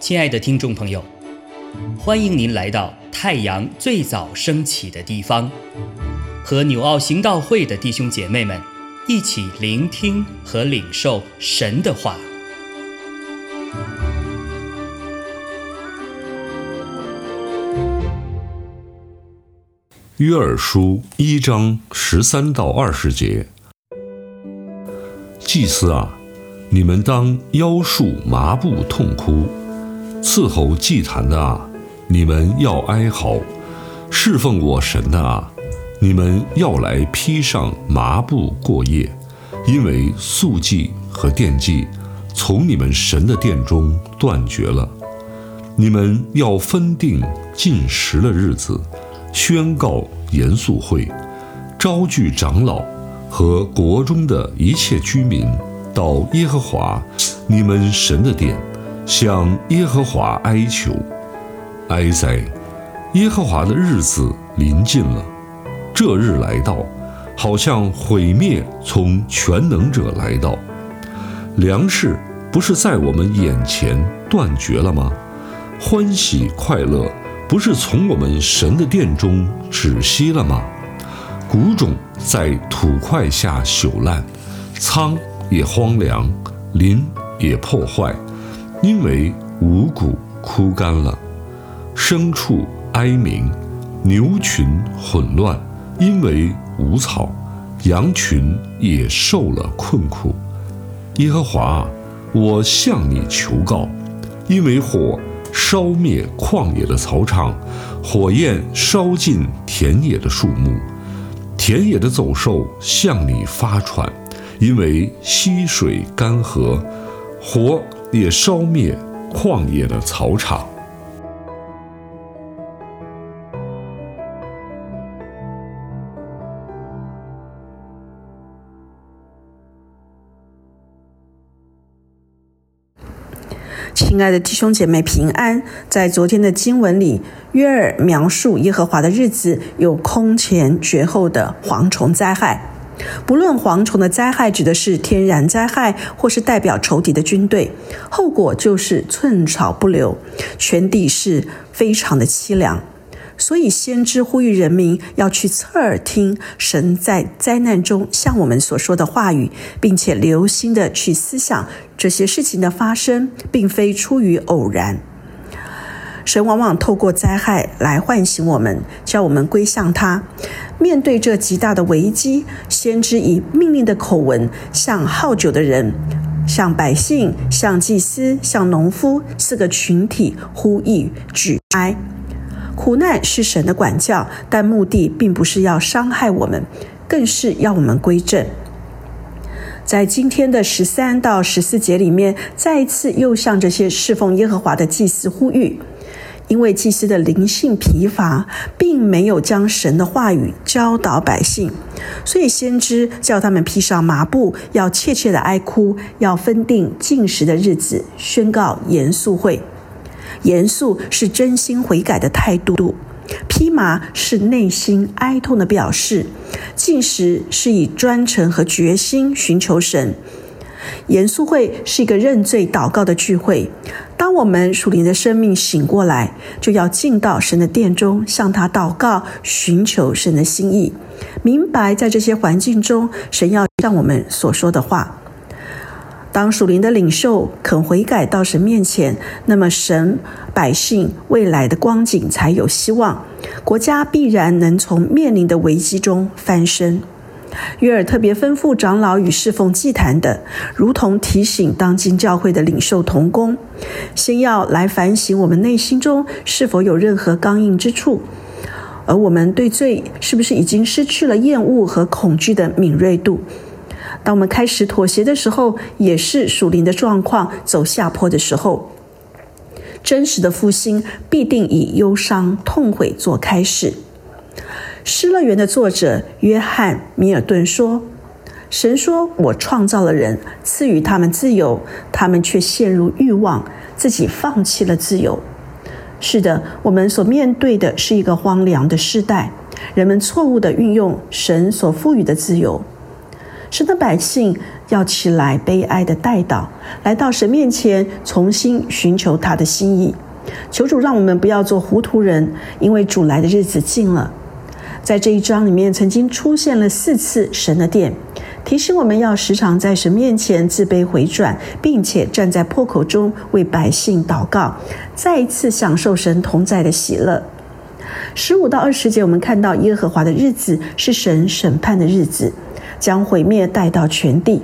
亲爱的听众朋友，欢迎您来到太阳最早升起的地方，和纽奥行道会的弟兄姐妹们一起聆听和领受神的话。约珥书一章十三到二十节，祭司啊，你们当腰束麻布痛哭。伺候祭坛的啊，你们要哀嚎；侍奉我神的啊，你们要来披上麻布过夜，因为素祭和奠祭从你们神的殿中断绝了。你们要分定禁食的日子，宣告严肃会，招聚长老和国中的一切居民到耶和华你们神的殿。向耶和华哀求，哀哉！耶和华的日子临近了，这日来到，好像毁灭从全能者来到。粮食不是在我们眼前断绝了吗？欢喜快乐不是从我们神的殿中止息了吗？谷种在土块下朽烂，仓也荒凉，林也破坏。因为五谷枯干了，牲畜哀鸣，牛群混乱；因为无草，羊群也受了困苦。耶和华，我向你求告，因为火烧灭旷野的草场，火焰烧尽田野的树木，田野的走兽向你发喘，因为溪水干涸，火。也烧灭旷野的草场。亲爱的弟兄姐妹，平安！在昨天的经文里，约尔描述耶和华的日子有空前绝后的蝗虫灾害。不论蝗虫的灾害指的是天然灾害，或是代表仇敌的军队，后果就是寸草不留，全地是非常的凄凉。所以先知呼吁人民要去侧耳听神在灾难中向我们所说的话语，并且留心的去思想这些事情的发生，并非出于偶然。神往往透过灾害来唤醒我们，叫我们归向他。面对这极大的危机，先知以命令的口吻向好酒的人、向百姓、向祭司、向农夫四个群体呼吁举哀。苦难是神的管教，但目的并不是要伤害我们，更是要我们归正。在今天的十三到十四节里面，再一次又向这些侍奉耶和华的祭司呼吁。因为祭司的灵性疲乏，并没有将神的话语教导百姓，所以先知叫他们披上麻布，要切切的哀哭，要分定禁食的日子，宣告严肃会。严肃是真心悔改的态度，披麻是内心哀痛的表示，进食是以专诚和决心寻求神。严肃会是一个认罪祷告的聚会。当我们属灵的生命醒过来，就要进到神的殿中，向他祷告，寻求神的心意，明白在这些环境中，神要让我们所说的话。当属灵的领袖肯悔改到神面前，那么神百姓未来的光景才有希望，国家必然能从面临的危机中翻身。约尔特别吩咐长老与侍奉祭坛的，如同提醒当今教会的领袖同工，先要来反省我们内心中是否有任何刚硬之处，而我们对罪是不是已经失去了厌恶和恐惧的敏锐度？当我们开始妥协的时候，也是属灵的状况走下坡的时候。真实的复兴必定以忧伤痛悔做开始。《失乐园》的作者约翰·米尔顿说：“神说我创造了人，赐予他们自由，他们却陷入欲望，自己放弃了自由。是的，我们所面对的是一个荒凉的时代，人们错误地运用神所赋予的自由。神的百姓要起来悲哀的代祷，来到神面前重新寻求他的心意。求主让我们不要做糊涂人，因为主来的日子近了。在这一章里面，曾经出现了四次神的殿，提醒我们要时常在神面前自卑回转，并且站在破口中为百姓祷告，再一次享受神同在的喜乐。十五到二十节，我们看到耶和华的日子是神审判的日子，将毁灭带到全地。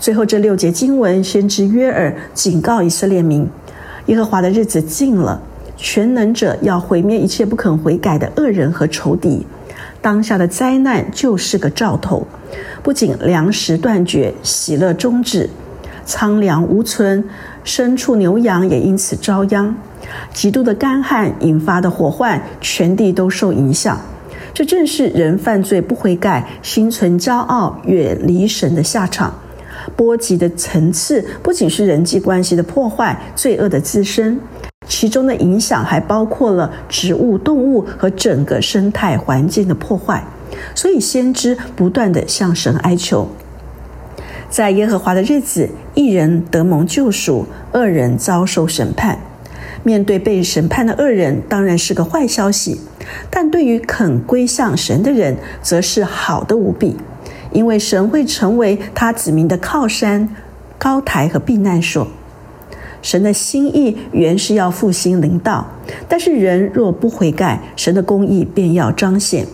最后这六节经文，先知约尔警告以色列民：耶和华的日子近了。全能者要毁灭一切不肯悔改的恶人和仇敌，当下的灾难就是个兆头。不仅粮食断绝，喜乐终止，苍凉无存，牲畜牛羊也因此遭殃。极度的干旱引发的火患，全地都受影响。这正是人犯罪不悔改、心存骄傲、远离神的下场。波及的层次不仅是人际关系的破坏、罪恶的滋生。其中的影响还包括了植物、动物和整个生态环境的破坏，所以先知不断的向神哀求。在耶和华的日子，一人得蒙救赎，恶人遭受审判。面对被审判的恶人，当然是个坏消息；但对于肯归向神的人，则是好的无比，因为神会成为他子民的靠山、高台和避难所。神的心意原是要复兴灵道，但是人若不悔改，神的公义便要彰显。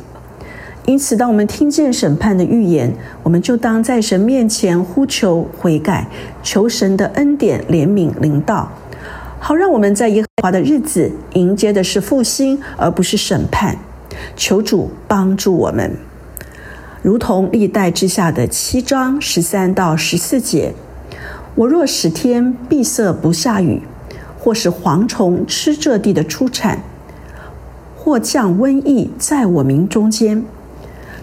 因此，当我们听见审判的预言，我们就当在神面前呼求悔改，求神的恩典怜悯灵道，好让我们在耶和华的日子迎接的是复兴，而不是审判。求主帮助我们，如同历代之下的七章十三到十四节。我若使天闭塞不下雨，或是蝗虫吃这地的出产，或降瘟疫在我民中间，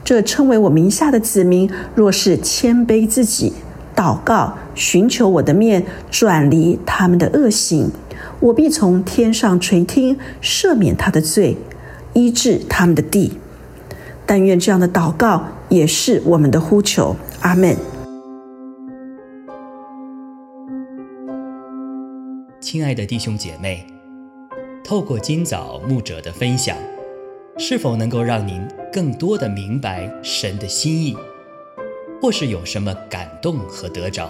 这称为我名下的子民，若是谦卑自己，祷告，寻求我的面，转离他们的恶行，我必从天上垂听，赦免他的罪，医治他们的地。但愿这样的祷告也是我们的呼求。阿门。亲爱的弟兄姐妹，透过今早牧者的分享，是否能够让您更多的明白神的心意，或是有什么感动和得着？